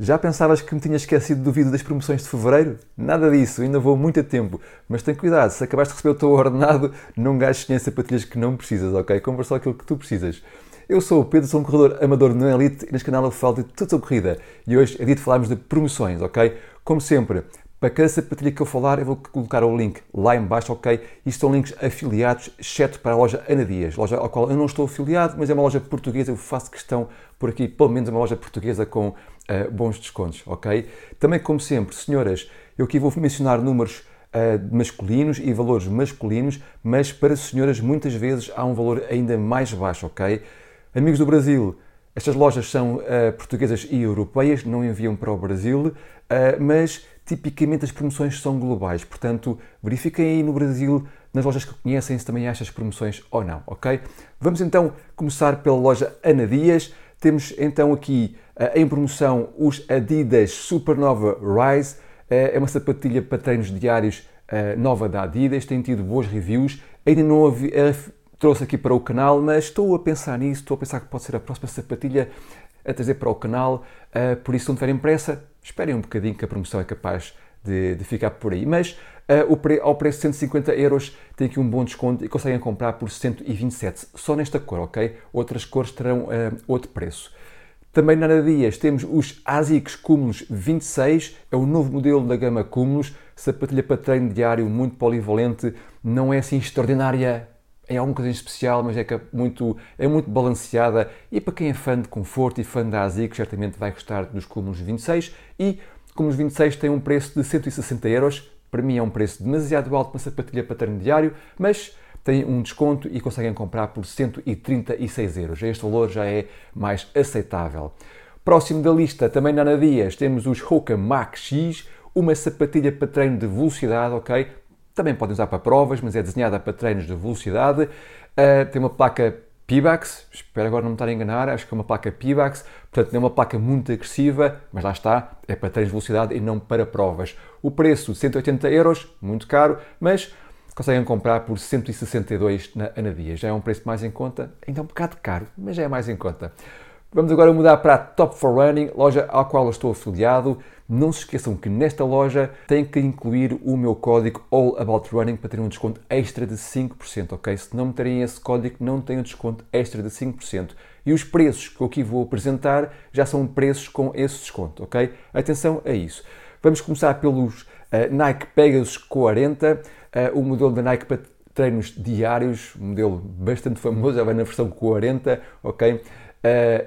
Já pensavas que me tinha esquecido do vídeo das promoções de fevereiro? Nada disso, ainda vou muito a tempo. Mas tem cuidado, se acabaste de receber o teu ordenado, não gastes em sapatilhas que não precisas, ok? Compra só aquilo que tu precisas. Eu sou o Pedro, sou um corredor amador no Elite e neste canal eu falo de tudo sobre corrida. E hoje é dia de falarmos de promoções, ok? Como sempre, para cada sapatilha que eu falar, eu vou colocar o link lá em baixo, ok? Isto são links afiliados, exceto para a loja Ana Dias, loja à qual eu não estou afiliado, mas é uma loja portuguesa, eu faço questão por aqui, pelo menos uma loja portuguesa com uh, bons descontos, ok? Também, como sempre, senhoras, eu aqui vou mencionar números uh, masculinos e valores masculinos, mas para senhoras muitas vezes há um valor ainda mais baixo, ok? Amigos do Brasil, estas lojas são uh, portuguesas e europeias, não enviam para o Brasil, mas tipicamente as promoções são globais, portanto verifiquem aí no Brasil, nas lojas que conhecem, se também há estas promoções ou não, ok? Vamos então começar pela loja Ana Dias. Temos então aqui em promoção os Adidas Supernova Rise. Eh, é uma sapatilha para treinos diários eh, nova da Adidas, tem tido boas reviews. Ainda não a trouxe aqui para o canal, mas estou a pensar nisso, estou a pensar que pode ser a próxima sapatilha a trazer para o canal. Por isso, se não tiverem pressa, esperem um bocadinho que a promoção é capaz de, de ficar por aí. Mas ao preço de 150 euros tem aqui um bom desconto e conseguem comprar por 127, só nesta cor, ok? Outras cores terão outro preço. Também na Ana Dias temos os ASICS Cúmulos 26, é o novo modelo da gama Cúmulos, sapatilha para treino diário, muito polivalente, não é assim extraordinária é alguma coisa especial, mas é, é muito, é muito balanceada e para quem é fã de conforto e fã da ASIC, certamente vai gostar dos Cúmulos 26 e Cúmulos 26 tem um preço de 160 euros, para mim é um preço demasiado alto para sapatilha para treino diário, mas tem um desconto e conseguem comprar por 136 euros. Este valor já é mais aceitável. Próximo da lista, também na Ana Dias, temos os Hoka Max X, uma sapatilha para treino de velocidade, ok? Também podem usar para provas, mas é desenhada para treinos de velocidade. Uh, tem uma placa Pibax, espero agora não me estar a enganar, acho que é uma placa Pibax, portanto é uma placa muito agressiva, mas lá está, é para treinos de velocidade e não para provas. O preço, 180 euros, muito caro, mas conseguem comprar por 162 na Anadia. Já é um preço mais em conta, ainda é um bocado caro, mas já é mais em conta. Vamos agora mudar para a Top for Running, loja à qual eu estou afiliado. Não se esqueçam que nesta loja tem que incluir o meu código All About Running para ter um desconto extra de 5%, ok? Se não meterem esse código, não tem um desconto extra de 5%. E os preços que eu aqui vou apresentar já são preços com esse desconto, ok? Atenção a isso. Vamos começar pelos uh, Nike Pegasus 40, uh, eh, o modelo da Nike para treinos diários, um modelo bastante famoso, já vai na versão 40, ok? Uh,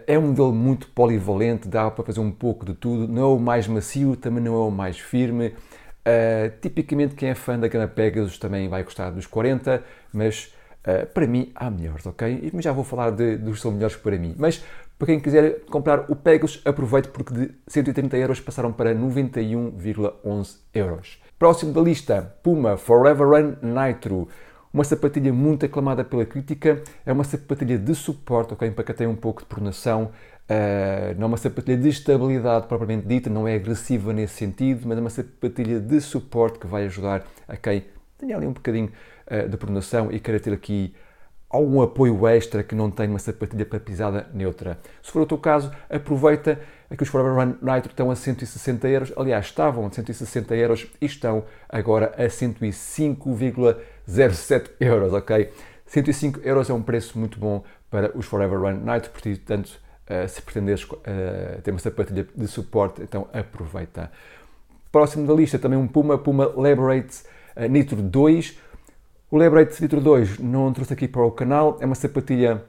é um modelo muito polivalente, dá para fazer um pouco de tudo. Não é o mais macio, também não é o mais firme. Uh, tipicamente, quem é fã da gama Pegasus também vai gostar dos 40, mas uh, para mim há melhores, ok? E já vou falar de, dos que são melhores para mim. Mas para quem quiser comprar o Pegasus, aproveite porque de 130 euros passaram para 91,11 euros. Próximo da lista, Puma Forever Run Nitro uma sapatilha muito aclamada pela crítica, é uma sapatilha de suporte, ok? Para quem tem um pouco de pronação, uh, não é uma sapatilha de estabilidade propriamente dita, não é agressiva nesse sentido, mas é uma sapatilha de suporte que vai ajudar a quem tem ali um bocadinho uh, de pronação e queira ter aqui algum apoio extra que não tem uma sapatilha para pisada neutra. Se for o teu caso, aproveita que os Forever Run Nitro estão a 160 euros, aliás, estavam a 160 euros e estão agora a 105,07 euros, ok? 105 euros é um preço muito bom para os Forever Run Nitro, portanto, uh, se pretenderes uh, ter uma sapatilha de suporte, então aproveita. Próximo da lista também um Puma, Puma Liberate uh, Nitro 2, o Lebrate Litro 2 não trouxe aqui para o canal, é uma sapatilha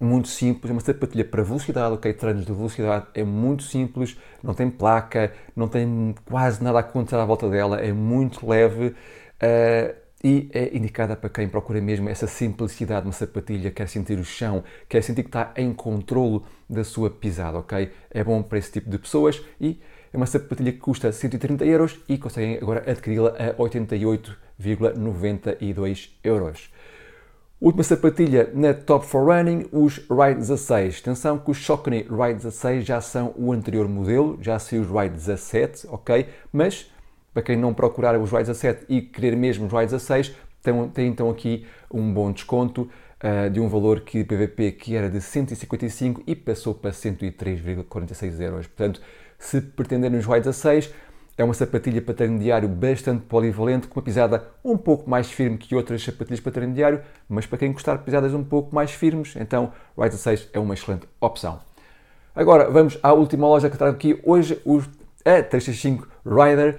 muito simples, é uma sapatilha para velocidade, ok? Treinos de velocidade, é muito simples, não tem placa, não tem quase nada a acontecer à volta dela, é muito leve uh, e é indicada para quem procura mesmo essa simplicidade uma sapatilha, quer sentir o chão, quer sentir que está em controlo da sua pisada, ok? É bom para esse tipo de pessoas e é uma sapatilha que custa 130 euros e conseguem agora adquiri-la a 88 1,92 euros. Última sapatilha na Top for Running, os Ride 16. Atenção que os Saucony Ride 16 já são o anterior modelo, já saiu os Ride 17, ok? Mas, para quem não procurar os Ride 17 e querer mesmo os Ride 16, tem, tem então aqui um bom desconto uh, de um valor que PVP que era de 155 e passou para 103,46 euros. Portanto, se pretenderem os Y16. É uma sapatilha para treino diário bastante polivalente, com uma pisada um pouco mais firme que outras sapatilhas para treino diário, mas para quem gostar de pisadas um pouco mais firmes, então o Y16 é uma excelente opção. Agora vamos à última loja que trago aqui hoje, a 365 Rider,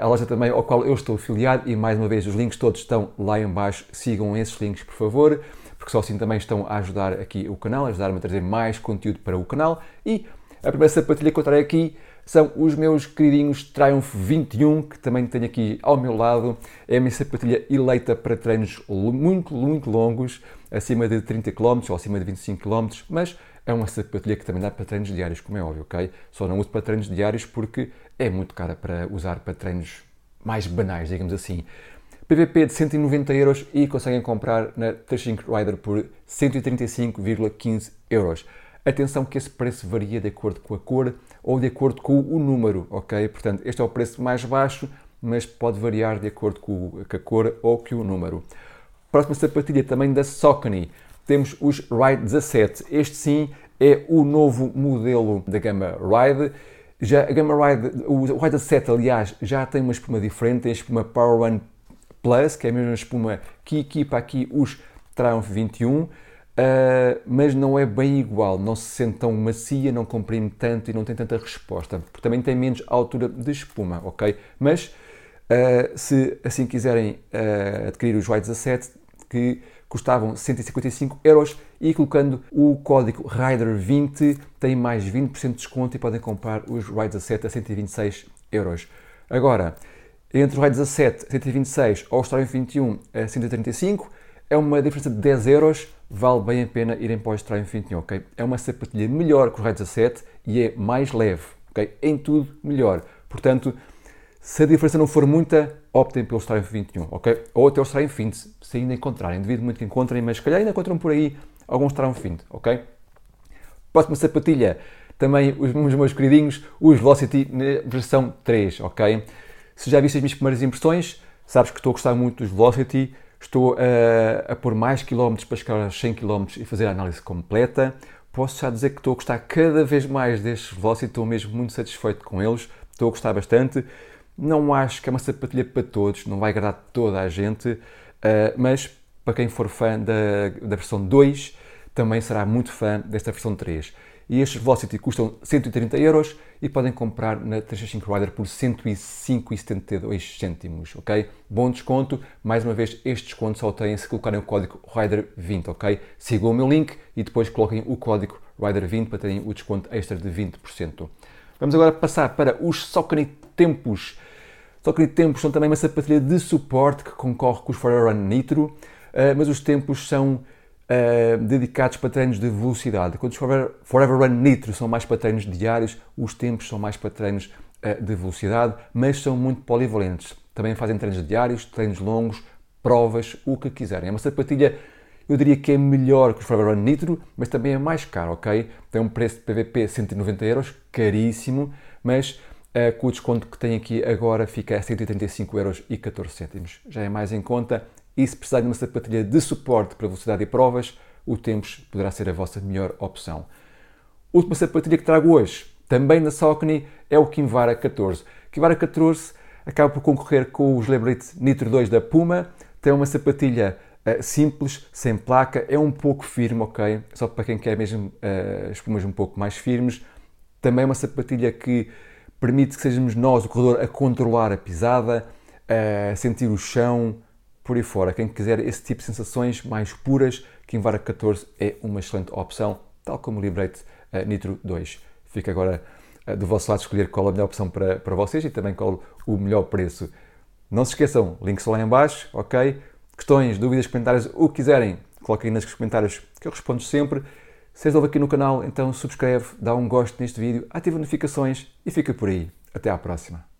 a loja também ao qual eu estou afiliado e mais uma vez os links todos estão lá em baixo, sigam esses links por favor, porque só assim também estão a ajudar aqui o canal, a ajudar-me a trazer mais conteúdo para o canal e a primeira sapatilha que eu trago aqui são os meus queridinhos Triumph 21, que também tenho aqui ao meu lado. É a minha sapatilha eleita para treinos muito, muito longos, acima de 30 km ou acima de 25 km, mas é uma sapatilha que também dá para treinos diários, como é óbvio, ok? Só não uso para treinos diários porque é muito cara para usar para treinos mais banais, digamos assim. PVP de 190 euros e conseguem comprar na Touching Rider por 135,15 euros. Atenção que esse preço varia de acordo com a cor ou de acordo com o número, ok? Portanto, este é o preço mais baixo, mas pode variar de acordo com a cor ou com o número. Próxima sapatilha também da Saucony. Temos os Ride 17. Este sim é o novo modelo da gama Ride. Já a gama Ride, o Ride 17, aliás, já tem uma espuma diferente, tem a espuma Power One Plus, que é a mesma espuma que equipa aqui os Triumph 21 Uh, mas não é bem igual, não se sente tão macia, não comprime tanto e não tem tanta resposta, porque também tem menos altura de espuma, ok? Mas uh, se assim quiserem uh, adquirir os Y17, que custavam 155 euros e colocando o código RIDER20 tem mais 20% de desconto e podem comprar os Y17 a 126 euros. Agora, entre o Y17 a 126 ou o Storm 21 a 135, é uma diferença de 10 euros, vale bem a pena irem para o Triumph 21, ok? É uma sapatilha melhor que o Red 17 e é mais leve, ok? Em tudo melhor. Portanto, se a diferença não for muita, optem pelo Triumph 21, ok? Ou até o Triumph 20, se ainda encontrarem. Devido muito que encontrem, mas se calhar ainda encontram por aí alguns Triumph 20, ok? Próxima sapatilha, também os, meus queridinhos, os Velocity na versão 3, ok? Se já viste as minhas primeiras impressões, sabes que estou a gostar muito dos Velocity, Estou a, a pôr mais quilómetros para chegar aos 100 km e fazer a análise completa. Posso já dizer que estou a gostar cada vez mais destes Velocity, estou mesmo muito satisfeito com eles, estou a gostar bastante. Não acho que é uma sapatilha para todos, não vai agradar toda a gente, eh, mas para quem for fã da, da versão 2, também será muito fã desta versão 3. E estes Velocity custam 130 euros e podem comprar na 365 Rider por 105,72 cêntimos, ok? Bom desconto. Mais uma vez, este desconto só tem se colocarem o código RIDER20, ok? Sigam o meu link e depois coloquem o código RIDER20 para terem o desconto extra de 20%. Vamos agora passar para os Saucony Tempos. Saucony Tempos são também uma sapatilha de suporte que concorre com os Run Nitro, eh, mas os tempos são uh, dedicados para treinos de velocidade. Quando os Forever, Forever Run Nitro são mais para treinos diários, os tempos são mais para treinos uh, de velocidade, mas são muito polivalentes. Também fazem treinos diários, treinos longos, provas, o que quiserem. É uma sapatilha, eu diria que é melhor que os Forever Run Nitro, mas também é mais caro, ok? Tem um preço de PVP 190 euros, caríssimo, mas uh, com o desconto que tem aqui agora fica a 135 euros e 14 cêntimos. Já é mais em conta e se precisar de uma sapatilha de suporte para velocidade e provas, o Tempos poderá ser a vossa melhor opção. Última sapatilha que trago hoje, também da Saucony, é o Kinvara 14. Kinvara 14 acaba por concorrer com os Celebrity Nitro 2 da Puma, tem uma sapatilha uh, simples, sem placa, é um pouco firme, ok? Só para quem quer mesmo uh, espumas um pouco mais firmes. Também é uma sapatilha que permite que sejamos nós, o corredor, a controlar a pisada, a sentir o chão, por aí fora. Quem quiser esse tipo de sensações mais puras, Kinvara 14 é uma excelente opção, tal como o Liberate uh, Nitro 2. Fica agora uh, do vosso lado escolher qual a melhor opção para, para vocês e também qual o melhor preço. Não se esqueçam, links lá em baixo, ok? Questões, dúvidas, comentários, o que quiserem, coloquem nos comentários que eu respondo sempre. Se és novo aqui no canal, então subscreve, dá um gosto neste vídeo, ativa notificações e fica por aí. Até à próxima.